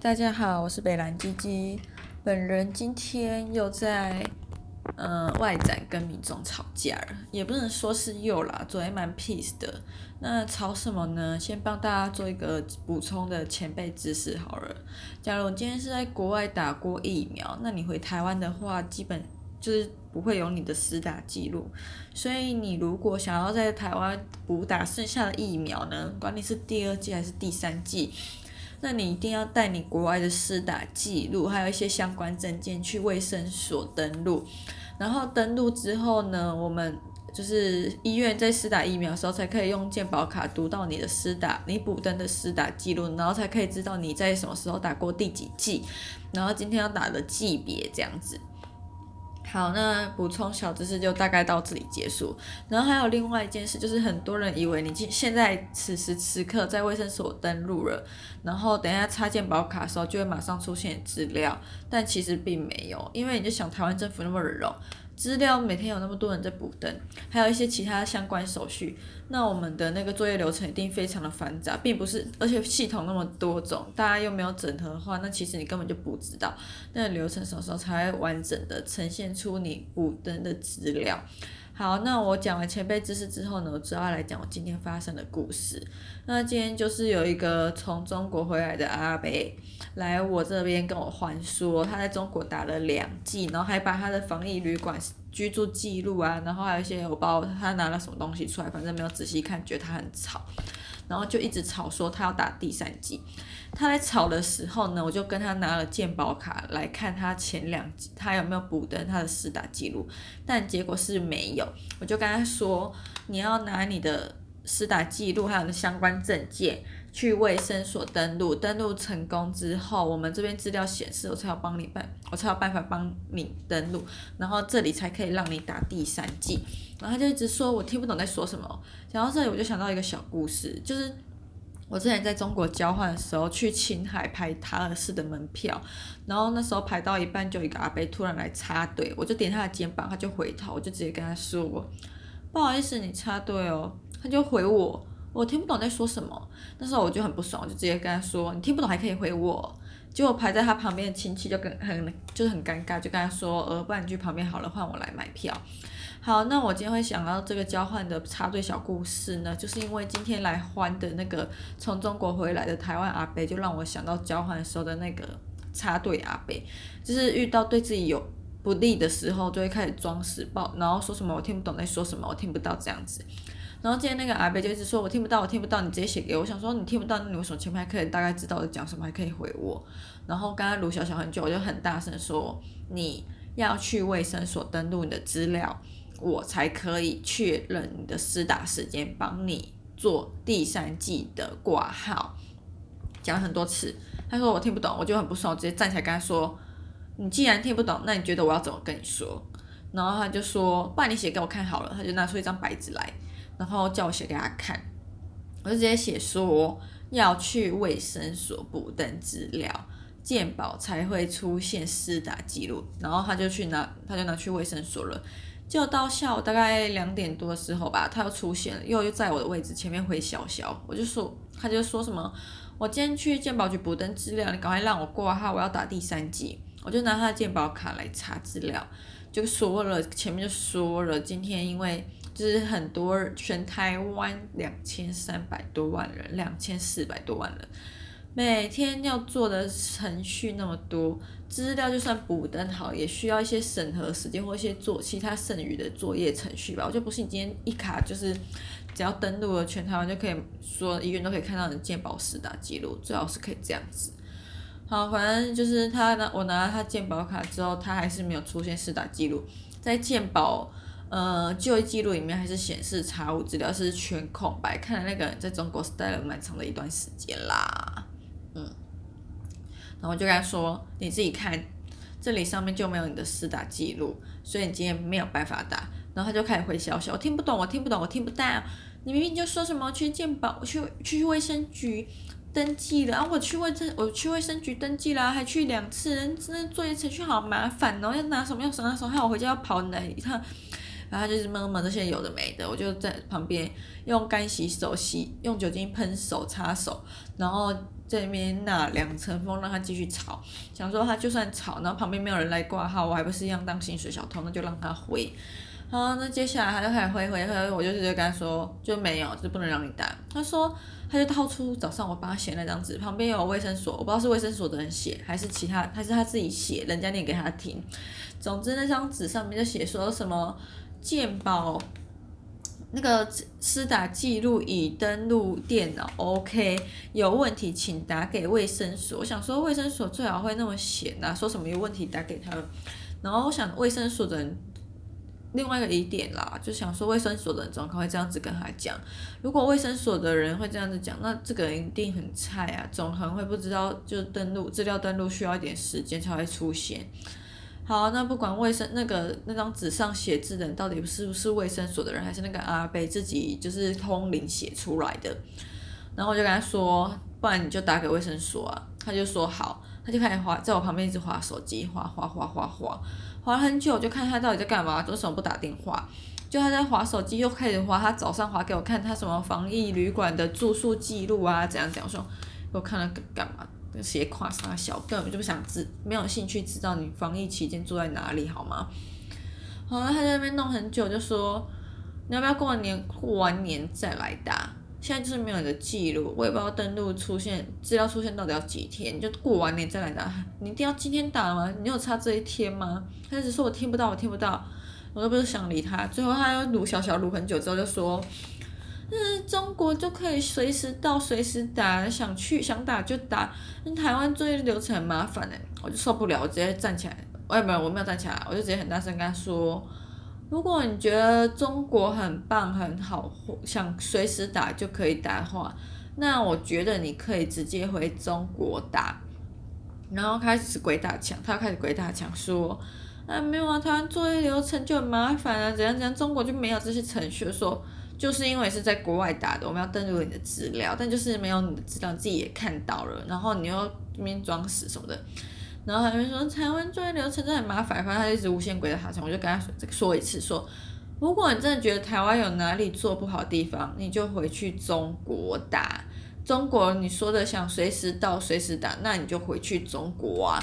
大家好，我是北兰鸡鸡。本人今天又在呃外展跟民众吵架了，也不能说是又啦，昨天蛮 peace 的。那吵什么呢？先帮大家做一个补充的前辈知识好了。假如今天是在国外打过疫苗，那你回台湾的话，基本就是不会有你的施打记录。所以你如果想要在台湾补打剩下的疫苗呢，管你是第二剂还是第三剂。那你一定要带你国外的施打记录，还有一些相关证件去卫生所登录。然后登录之后呢，我们就是医院在施打疫苗的时候，才可以用健保卡读到你的施打、你补登的施打记录，然后才可以知道你在什么时候打过第几剂，然后今天要打的剂别这样子。好，那补充小知识就大概到这里结束。然后还有另外一件事，就是很多人以为你现现在此时此刻在卫生所登录了，然后等一下插健保卡的时候就会马上出现资料，但其实并没有，因为你就想台湾政府那么热。资料每天有那么多人在补登，还有一些其他相关手续，那我们的那个作业流程一定非常的繁杂，并不是，而且系统那么多种，大家又没有整合的话，那其实你根本就不知道那个流程什么时候才会完整的呈现出你补登的资料。好，那我讲完前辈知识之后呢，我主要来讲我今天发生的故事。那今天就是有一个从中国回来的阿北来我这边跟我还说，他在中国打了两剂，然后还把他的防疫旅馆居住记录啊，然后还有一些我包他拿了什么东西出来，反正没有仔细看，觉得他很吵。然后就一直吵说他要打第三季，他在吵的时候呢，我就跟他拿了鉴宝卡来看他前两集他有没有补登他的试打记录，但结果是没有。我就跟他说，你要拿你的试打记录还有那相关证件。去卫生所登录，登录成功之后，我们这边资料显示，我才有帮你办，我才有办法帮你登录，然后这里才可以让你打第三剂。然后他就一直说我听不懂在说什么。讲到这里，我就想到一个小故事，就是我之前在中国交换的时候，去青海排塔尔市的门票，然后那时候排到一半，就一个阿伯突然来插队，我就点他的肩膀，他就回头，我就直接跟他说不好意思，你插队哦，他就回我。我听不懂在说什么，那时候我就很不爽，我就直接跟他说：“你听不懂还可以回我。”结果排在他旁边的亲戚就跟很就是很尴尬，就跟他说：“呃，不然你去旁边好了，换我来买票。”好，那我今天会想到这个交换的插队小故事呢，就是因为今天来换的那个从中国回来的台湾阿伯，就让我想到交换的时候的那个插队阿伯，就是遇到对自己有不利的时候，就会开始装死报，然后说什么我听不懂在说什么，我听不到这样子。然后今天那个阿伯就一直说，我听不到，我听不到，你直接写给我。我想说你听不到，那你为什么前面还可以大概知道我讲什么，还可以回我？然后刚刚卢小小很久，我就很大声说，你要去卫生所登录你的资料，我才可以确认你的施打时间，帮你做第三季的挂号。讲了很多次，他说我听不懂，我就很不爽，我直接站起来跟他说，你既然听不懂，那你觉得我要怎么跟你说？然后他就说，不然你写给我看好了。他就拿出一张白纸来。然后叫我写给他看，我就直接写说要去卫生所补登资料，健保才会出现施打记录。然后他就去拿，他就拿去卫生所了。就到下午大概两点多的时候吧，他又出现了，又又在我的位置前面回小小。我就说，他就说什么，我今天去健保局补登资料，你赶快让我挂号，我要打第三剂。我就拿他的健保卡来查资料，就说了前面就说了，今天因为。就是很多全台湾两千三百多万人，两千四百多万人，每天要做的程序那么多，资料就算补登好，也需要一些审核时间或一些做其他剩余的作业程序吧。我就不信今天一卡就是只要登录了全台湾就可以说医院都可以看到你的健保施打记录，最好是可以这样子。好，反正就是他拿我拿了他健保卡之后，他还是没有出现试打记录，在健保。呃，就医记录里面还是显示查无资料是全空白，看来那个人在中国是待了蛮长的一段时间啦。嗯，然后就跟他说，你自己看，这里上面就没有你的试打记录，所以你今天没有办法打。然后他就开始回消息，我听不懂，我听不懂，我听不到。你明明就说什么去健保，去去卫生局登记了啊，我去卫生我去卫生局登记了，还去两次，那作业程序好麻烦哦，要拿什么要什么什么，害我回家要跑哪一趟。然后就是闷闷这些有的没的，我就在旁边用干洗手洗，用酒精喷手擦手，然后这边那两层风让他继续吵，想说他就算吵，然后旁边没有人来挂号，我还不是一样当薪水小偷，那就让他回。好，那接下来他就开始回回回，我就直接跟他说就没有，就不能让你打。他说他就掏出早上我帮他写那张纸，旁边有卫生所，我不知道是卫生所的人写还是其他，还是他自己写，人家念给他听。总之那张纸上面就写说什么鉴宝。那个私打记录已登录电脑，OK，有问题请打给卫生所。我想说卫生所最好会那么闲啊，说什么有问题打给他们。然后我想卫生所的人，另外一个疑点啦，就想说卫生所的人怎么可会这样子跟他讲？如果卫生所的人会这样子讲，那这个人一定很菜啊，总可能会不知道，就登录资料登录需要一点时间才会出现。好，那不管卫生那个那张纸上写字的到底是不是卫生所的人，还是那个阿伯自己就是通灵写出来的，然后我就跟他说，不然你就打给卫生所啊。他就说好，他就开始滑，在我旁边一直滑手机，滑滑滑滑滑，滑很久，我就看他到底在干嘛，为什么不打电话？就他在滑手机，又开始滑，他早上滑给我看他什么防疫旅馆的住宿记录啊，怎样怎样说，我看了干嘛？写夸啥小，根本就不想知，没有兴趣知道你防疫期间住在哪里，好吗？好了，他在那边弄很久，就说你要不要过完年过完年再来打？现在就是没有你的记录，我也不知道登录出现资料出现到底要几天，你就过完年再来打。你一定要今天打吗？你有差这一天吗？他一直说我听不到，我听不到，我都不是想理他。最后他又录小小录很久之后就说。嗯，中国就可以随时到，随时打，想去想打就打。那台湾作业流程很麻烦哎，我就受不了，我直接站起来。我也没有，我没有站起来，我就直接很大声跟他说：如果你觉得中国很棒很好，想随时打就可以打的话，那我觉得你可以直接回中国打。然后开始鬼打墙，他要开始鬼打墙说：啊没有啊，台湾作业流程就很麻烦啊，怎样怎样，中国就没有这些程序说。就是因为是在国外打的，我们要登录你的资料，但就是没有你的资料，自己也看到了，然后你又那边装死什么的，然后他就说台湾作业流程真的很麻烦，反正他一直无限鬼打墙，我就跟他说这个说一次说，如果你真的觉得台湾有哪里做不好的地方，你就回去中国打，中国你说的想随时到随时打，那你就回去中国啊。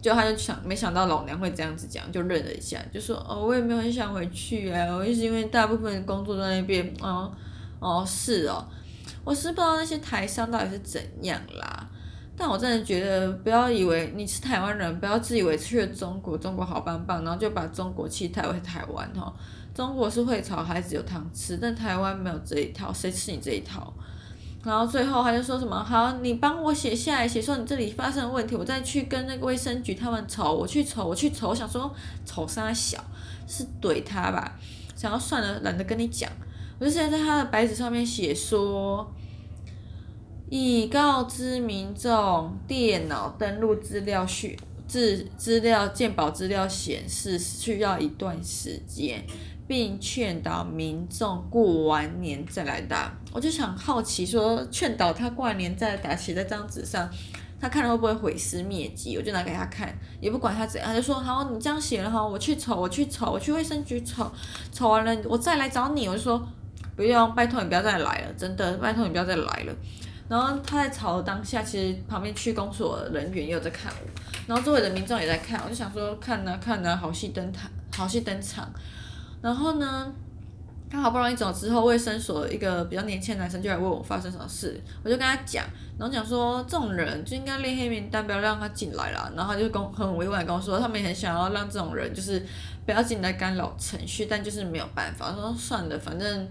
就他就想，没想到老娘会这样子讲，就愣了一下，就说哦，我也没有很想回去啊，我也是因为大部分工作在那边，哦哦是哦，我是不知道那些台商到底是怎样啦，但我真的觉得不要以为你是台湾人，不要自以为去了中国，中国好棒棒，然后就把中国气带回台湾哈，中国是会炒孩子有糖吃，但台湾没有这一套，谁吃你这一套？然后最后他就说什么好，你帮我写下来，写说你这里发生的问题，我再去跟那个卫生局他们吵，我去吵，我去吵，我想说吵三小？是怼他吧，想要算了，懒得跟你讲，我就现在在他的白纸上面写说，已告知民众，电脑登录资料需资资料鉴保资料显示需要一段时间。并劝导民众过完年再来打，我就想好奇说，劝导他过完年再来打，写在张纸上，他看了会不会毁尸灭迹？我就拿给他看，也不管他怎样，他就说好，你这样写了哈，我去瞅，我去瞅，我去卫生局瞅，瞅完了我再来找你。我就说不用，拜托你不要再来了，真的，拜托你不要再来了。然后他在吵的当下，其实旁边区公所人员也有在看我，然后周围的民众也在看，我就想说看呢看呢，好戏登台，好戏登场。然后呢，他好不容易走之后，卫生所一个比较年轻的男生就来问我发生什么事，我就跟他讲，然后讲说这种人就应该列黑名单，不要让他进来了。然后他就跟很委婉跟我说，他们也很想要让这种人就是不要进来干扰程序，但就是没有办法。他说算了，反正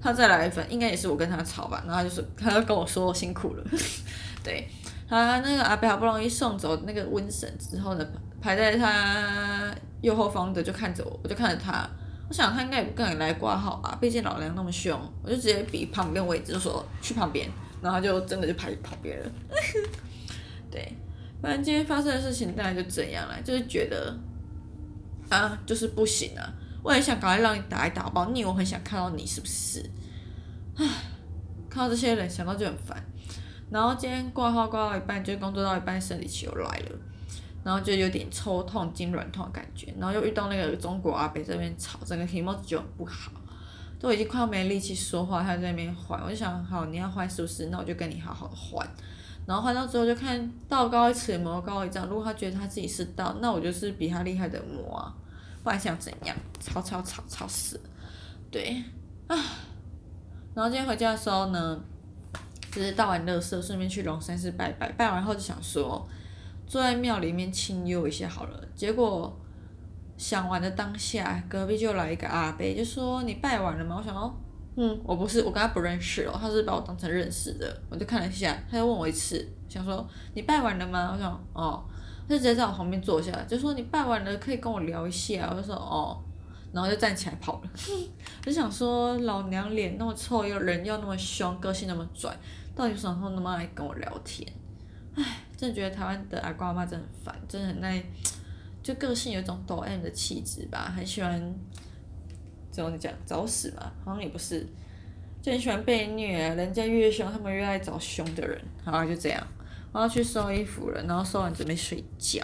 他再来一份，应该也是我跟他吵吧。然后他就是他就跟我说辛苦了，对，他那个阿伯好不容易送走那个瘟神之后呢，排在他右后方的就看着我，我就看着他。我想他应该也不敢来挂号吧，毕竟老娘那么凶，我就直接比旁边位置，就说去旁边，然后他就真的就排旁边了。对，反正今天发生的事情大概就这样了，就是觉得啊，就是不行啊，我也想赶快让你打一打包，你以为我很想看到你是不是？唉，看到这些人想到就很烦。然后今天挂号挂到一半，就工作到一半，生理期又来了。然后就有点抽痛、筋软痛的感觉，然后又遇到那个中国阿伯这边吵，整个体貌就很不好，都已经快要没力气说话，他在那边换，我就想，好，你要换是不是？那我就跟你好好换。然后换到之后就看道高一尺，魔高一丈。如果他觉得他自己是道，那我就是比他厉害的魔啊！不然想怎样？吵吵吵吵死！对，啊。然后今天回家的时候呢，就是倒完垃圾，顺便去龙山寺拜拜。拜完后就想说，坐在庙里面清幽一下好了。结果想完的当下，隔壁就来一个阿伯，就说：“你拜完了吗？”我想说，嗯，我不是，我跟他不认识哦，他是把我当成认识的。我就看了一下，他又问我一次，想说：“你拜完了吗？”我想，哦，他就直接在我旁边坐下，就说：“你拜完了，可以跟我聊一下。”我就说：“哦。”然后就站起来跑了，我就想说老娘脸那么臭，又人又那么凶，个性那么拽，到底什么时候那么爱跟我聊天？唉，真的觉得台湾的阿瓜阿妈真的很烦，真的很爱，就个性有一种抖 M 的气质吧，很喜欢，怎么讲找死嘛？好像也不是，就很喜欢被虐，人家越凶，他们越爱找凶的人。好，就这样，我要去收衣服了，然后收完准备睡觉。